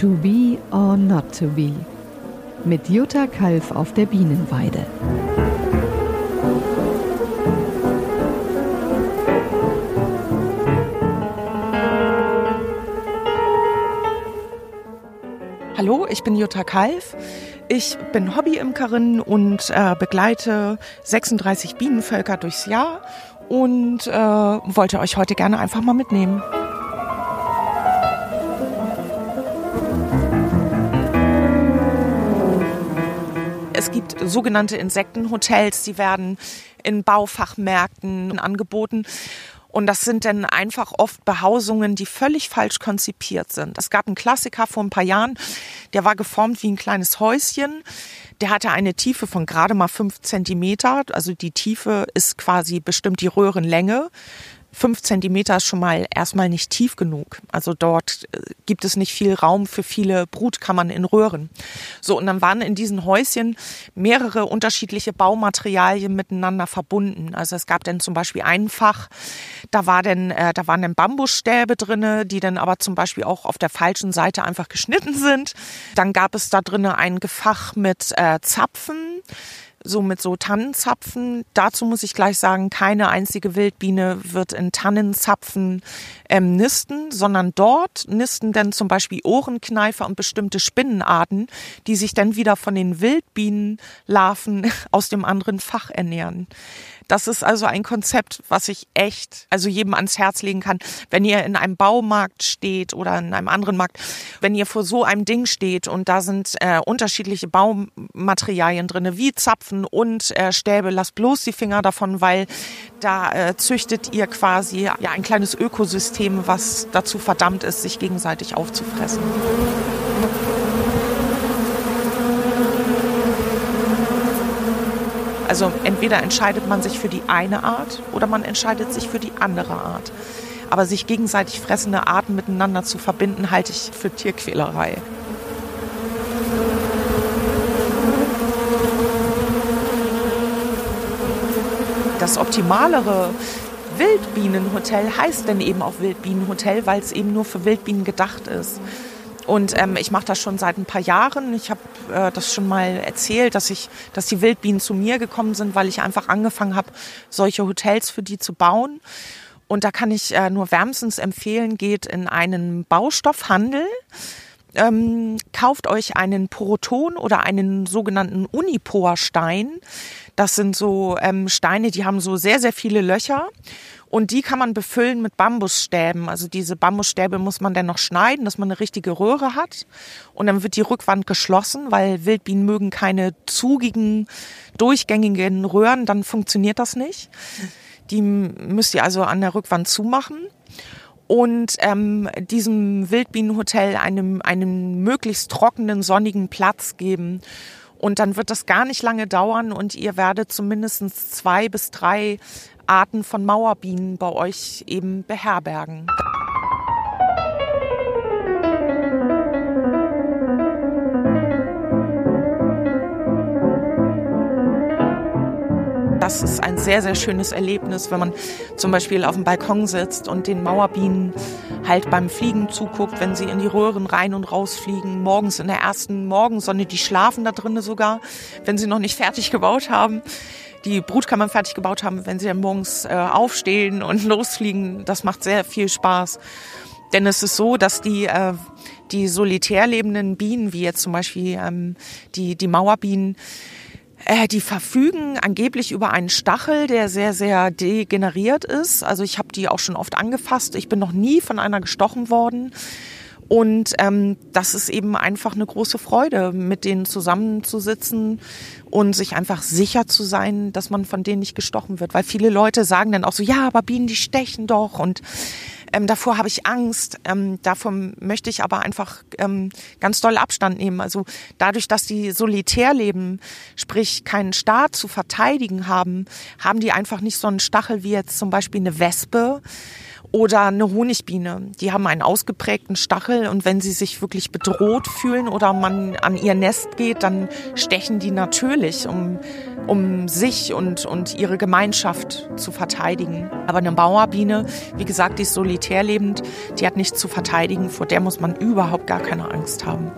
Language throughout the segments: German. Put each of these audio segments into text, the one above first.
To be or not to be. Mit Jutta Kalf auf der Bienenweide. Hallo, ich bin Jutta Kalf. Ich bin Hobbyimkerin und äh, begleite 36 Bienenvölker durchs Jahr und äh, wollte euch heute gerne einfach mal mitnehmen. Es gibt sogenannte Insektenhotels, die werden in Baufachmärkten angeboten. Und das sind dann einfach oft Behausungen, die völlig falsch konzipiert sind. Es gab einen Klassiker vor ein paar Jahren, der war geformt wie ein kleines Häuschen. Der hatte eine Tiefe von gerade mal fünf Zentimeter. Also die Tiefe ist quasi bestimmt die Röhrenlänge fünf Zentimeter ist schon mal erstmal nicht tief genug. Also dort äh, gibt es nicht viel Raum für viele Brutkammern in Röhren. So, und dann waren in diesen Häuschen mehrere unterschiedliche Baumaterialien miteinander verbunden. Also es gab dann zum Beispiel ein Fach, da war denn, äh, da waren dann Bambusstäbe drinne, die dann aber zum Beispiel auch auf der falschen Seite einfach geschnitten sind. Dann gab es da drinnen ein Gefach mit äh, Zapfen so mit so Tannenzapfen. Dazu muss ich gleich sagen, keine einzige Wildbiene wird in Tannenzapfen ähm, nisten, sondern dort nisten dann zum Beispiel Ohrenkneifer und bestimmte Spinnenarten, die sich dann wieder von den Wildbienenlarven aus dem anderen Fach ernähren. Das ist also ein Konzept, was ich echt, also jedem ans Herz legen kann. Wenn ihr in einem Baumarkt steht oder in einem anderen Markt, wenn ihr vor so einem Ding steht und da sind äh, unterschiedliche Baumaterialien drinne, wie Zapfen und äh, Stäbe, lasst bloß die Finger davon, weil da äh, züchtet ihr quasi ja ein kleines Ökosystem, was dazu verdammt ist, sich gegenseitig aufzufressen. Also entweder entscheidet man sich für die eine Art oder man entscheidet sich für die andere Art. Aber sich gegenseitig fressende Arten miteinander zu verbinden, halte ich für Tierquälerei. Das optimalere Wildbienenhotel heißt denn eben auch Wildbienenhotel, weil es eben nur für Wildbienen gedacht ist. Und ähm, ich mache das schon seit ein paar Jahren. Ich habe äh, das schon mal erzählt, dass ich, dass die Wildbienen zu mir gekommen sind, weil ich einfach angefangen habe, solche Hotels für die zu bauen. Und da kann ich äh, nur wärmstens empfehlen, geht in einen Baustoffhandel. Ähm, kauft euch einen Poroton oder einen sogenannten Uniporstein. Das sind so ähm, Steine, die haben so sehr, sehr viele Löcher. Und die kann man befüllen mit Bambusstäben. Also diese Bambusstäbe muss man dann noch schneiden, dass man eine richtige Röhre hat. Und dann wird die Rückwand geschlossen, weil Wildbienen mögen keine zugigen, durchgängigen Röhren. Dann funktioniert das nicht. Die müsst ihr also an der Rückwand zumachen und ähm, diesem Wildbienenhotel einem, einen möglichst trockenen, sonnigen Platz geben. Und dann wird das gar nicht lange dauern und ihr werdet zumindest zwei bis drei Arten von Mauerbienen bei euch eben beherbergen. Das ist ein sehr, sehr schönes Erlebnis, wenn man zum Beispiel auf dem Balkon sitzt und den Mauerbienen halt beim Fliegen zuguckt, wenn sie in die Röhren rein und raus fliegen, morgens in der ersten Morgensonne, die schlafen da drinnen sogar, wenn sie noch nicht fertig gebaut haben die Brutkammern fertig gebaut haben, wenn sie dann morgens äh, aufstehen und losfliegen. Das macht sehr viel Spaß. Denn es ist so, dass die, äh, die solitär lebenden Bienen, wie jetzt zum Beispiel ähm, die, die Mauerbienen, äh, die verfügen angeblich über einen Stachel, der sehr, sehr degeneriert ist. Also ich habe die auch schon oft angefasst. Ich bin noch nie von einer gestochen worden. Und ähm, das ist eben einfach eine große Freude, mit denen zusammenzusitzen und sich einfach sicher zu sein, dass man von denen nicht gestochen wird. Weil viele Leute sagen dann auch so, ja, aber Bienen, die stechen doch und ähm, davor habe ich Angst. Ähm, davon möchte ich aber einfach ähm, ganz doll Abstand nehmen. Also dadurch, dass die solitär leben, sprich keinen Staat zu verteidigen haben, haben die einfach nicht so einen Stachel wie jetzt zum Beispiel eine Wespe Oder eine Honigbiene. Die haben einen ausgeprägten Stachel und wenn sie sich wirklich bedroht fühlen oder man an ihr Nest geht, dann stechen die natürlich, um, um sich und, und ihre Gemeinschaft zu verteidigen. Aber eine Bauerbiene, wie gesagt, die ist solitär lebend, die hat nichts zu verteidigen, vor der muss man überhaupt gar keine Angst haben.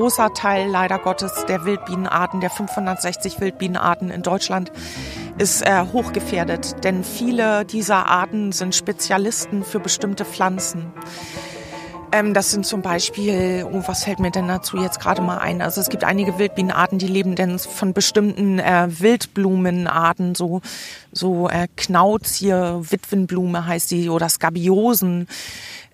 Großer Teil leider Gottes der Wildbienenarten, der 560 Wildbienenarten in Deutschland, ist äh, hochgefährdet, denn viele dieser Arten sind Spezialisten für bestimmte Pflanzen. Ähm, das sind zum Beispiel, oh, was fällt mir denn dazu jetzt gerade mal ein? Also es gibt einige Wildbienenarten, die leben denn von bestimmten äh, Wildblumenarten, so so äh, Knauz hier, Witwenblume heißt die oder Skabiosen.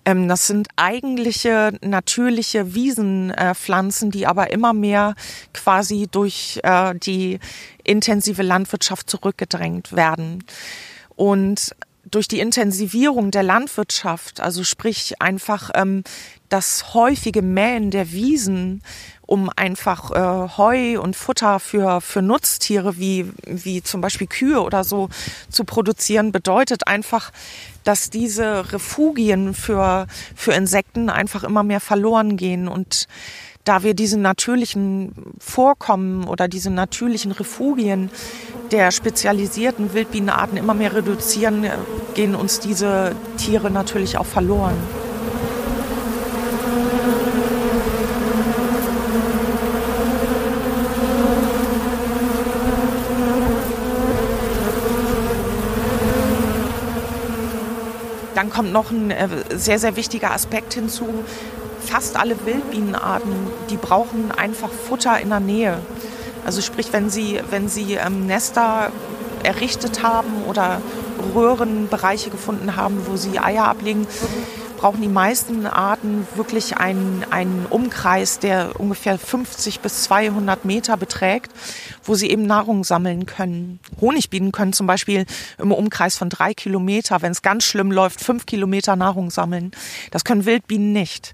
Ähm, das sind eigentliche natürliche Wiesenpflanzen, die aber immer mehr quasi durch äh, die intensive Landwirtschaft zurückgedrängt werden. Und durch die Intensivierung der Landwirtschaft, also sprich einfach ähm, das häufige Mähen der Wiesen, um einfach äh, Heu und Futter für, für Nutztiere wie, wie zum Beispiel Kühe oder so zu produzieren, bedeutet einfach, dass diese Refugien für, für Insekten einfach immer mehr verloren gehen und da wir diese natürlichen Vorkommen oder diese natürlichen Refugien der spezialisierten Wildbienenarten immer mehr reduzieren, gehen uns diese Tiere natürlich auch verloren. Dann kommt noch ein äh, sehr, sehr wichtiger Aspekt hinzu. Fast alle Wildbienenarten, die brauchen einfach Futter in der Nähe. Also sprich, wenn sie, wenn sie ähm, Nester errichtet haben oder Röhrenbereiche gefunden haben, wo sie Eier ablegen, brauchen die meisten Arten wirklich einen, einen Umkreis, der ungefähr 50 bis 200 Meter beträgt, wo sie eben Nahrung sammeln können. Honigbienen können zum Beispiel im Umkreis von drei Kilometer, wenn es ganz schlimm läuft, fünf Kilometer Nahrung sammeln. Das können Wildbienen nicht.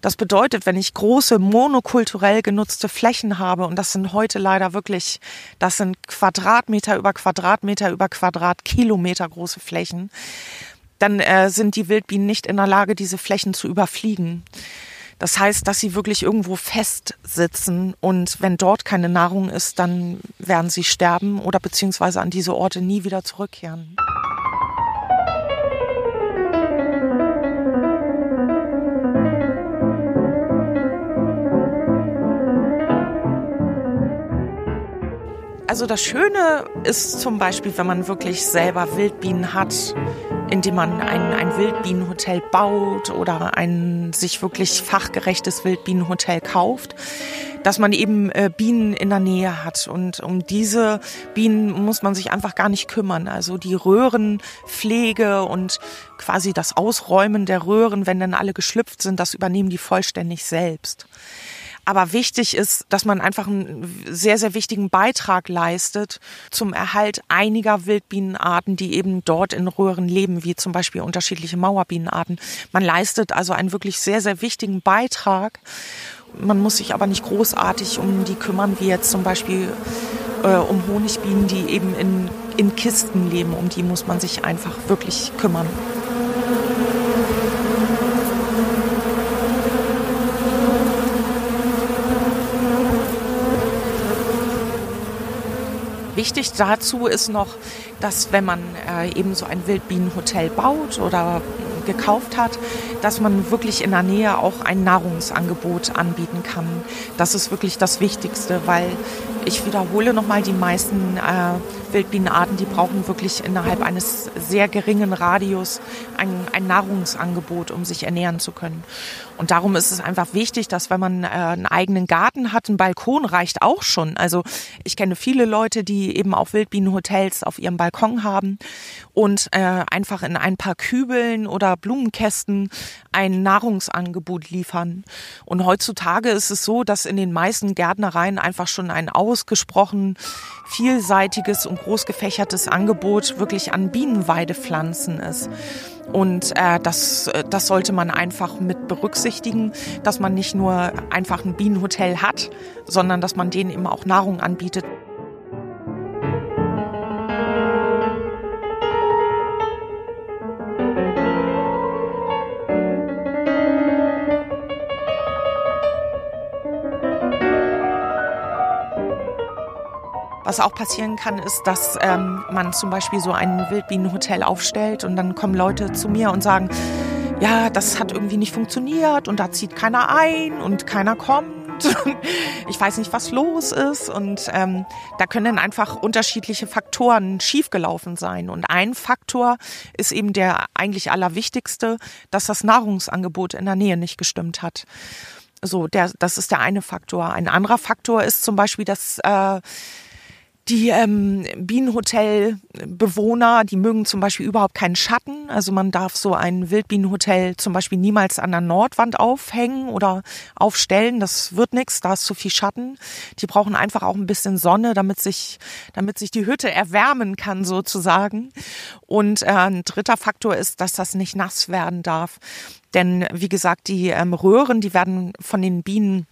Das bedeutet, wenn ich große monokulturell genutzte Flächen habe, und das sind heute leider wirklich, das sind Quadratmeter über Quadratmeter über Quadratkilometer große Flächen, dann äh, sind die Wildbienen nicht in der Lage, diese Flächen zu überfliegen. Das heißt, dass sie wirklich irgendwo festsitzen und wenn dort keine Nahrung ist, dann werden sie sterben oder beziehungsweise an diese Orte nie wieder zurückkehren. Also das Schöne ist zum Beispiel, wenn man wirklich selber Wildbienen hat, indem man ein, ein Wildbienenhotel baut oder ein sich wirklich fachgerechtes Wildbienenhotel kauft, dass man eben äh, Bienen in der Nähe hat. Und um diese Bienen muss man sich einfach gar nicht kümmern. Also die Röhrenpflege und quasi das Ausräumen der Röhren, wenn dann alle geschlüpft sind, das übernehmen die vollständig selbst. Aber wichtig ist, dass man einfach einen sehr, sehr wichtigen Beitrag leistet zum Erhalt einiger Wildbienenarten, die eben dort in Röhren leben, wie zum Beispiel unterschiedliche Mauerbienenarten. Man leistet also einen wirklich sehr, sehr wichtigen Beitrag. Man muss sich aber nicht großartig um die kümmern, wie jetzt zum Beispiel äh, um Honigbienen, die eben in, in Kisten leben. Um die muss man sich einfach wirklich kümmern. Wichtig dazu ist noch, dass wenn man äh, eben so ein Wildbienenhotel baut oder gekauft hat, dass man wirklich in der Nähe auch ein Nahrungsangebot anbieten kann. Das ist wirklich das Wichtigste, weil ich wiederhole nochmal, die meisten äh, Wildbienenarten, die brauchen wirklich innerhalb eines sehr geringen Radius ein, ein Nahrungsangebot, um sich ernähren zu können. Und darum ist es einfach wichtig, dass wenn man äh, einen eigenen Garten hat, ein Balkon reicht auch schon. Also ich kenne viele Leute, die eben auch Wildbienenhotels auf ihrem Balkon haben und äh, einfach in ein paar Kübeln oder Blumenkästen ein Nahrungsangebot liefern. Und heutzutage ist es so, dass in den meisten Gärtnereien einfach schon ein ausgesprochen vielseitiges und groß gefächertes Angebot wirklich an Bienenweidepflanzen ist. Und äh, das, äh, das sollte man einfach mit berücksichtigen, dass man nicht nur einfach ein Bienenhotel hat, sondern dass man denen eben auch Nahrung anbietet. Was auch passieren kann, ist, dass ähm, man zum Beispiel so ein Wildbienenhotel aufstellt und dann kommen Leute zu mir und sagen, ja, das hat irgendwie nicht funktioniert und da zieht keiner ein und keiner kommt. Ich weiß nicht, was los ist. Und ähm, da können dann einfach unterschiedliche Faktoren schiefgelaufen sein. Und ein Faktor ist eben der eigentlich allerwichtigste, dass das Nahrungsangebot in der Nähe nicht gestimmt hat. So, der, das ist der eine Faktor. Ein anderer Faktor ist zum Beispiel, dass äh, die ähm, Bienenhotel-Bewohner, die mögen zum Beispiel überhaupt keinen Schatten. Also man darf so ein Wildbienenhotel zum Beispiel niemals an der Nordwand aufhängen oder aufstellen. Das wird nichts, da ist zu viel Schatten. Die brauchen einfach auch ein bisschen Sonne, damit sich, damit sich die Hütte erwärmen kann sozusagen. Und äh, ein dritter Faktor ist, dass das nicht nass werden darf. Denn wie gesagt, die ähm, Röhren, die werden von den Bienen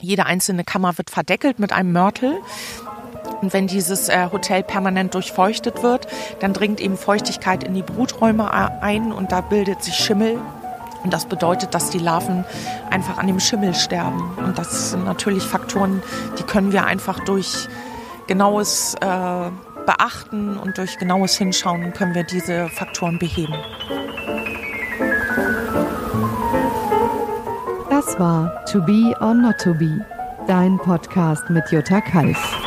jede einzelne Kammer wird verdeckelt mit einem Mörtel. Und wenn dieses äh, Hotel permanent durchfeuchtet wird, dann dringt eben Feuchtigkeit in die Bruträume ein und da bildet sich Schimmel. Und das bedeutet, dass die Larven einfach an dem Schimmel sterben. Und das sind natürlich Faktoren, die können wir einfach durch genaues äh, Beachten und durch genaues Hinschauen können wir diese Faktoren beheben. Das war To Be or Not to Be, dein Podcast mit Jutta Kalf.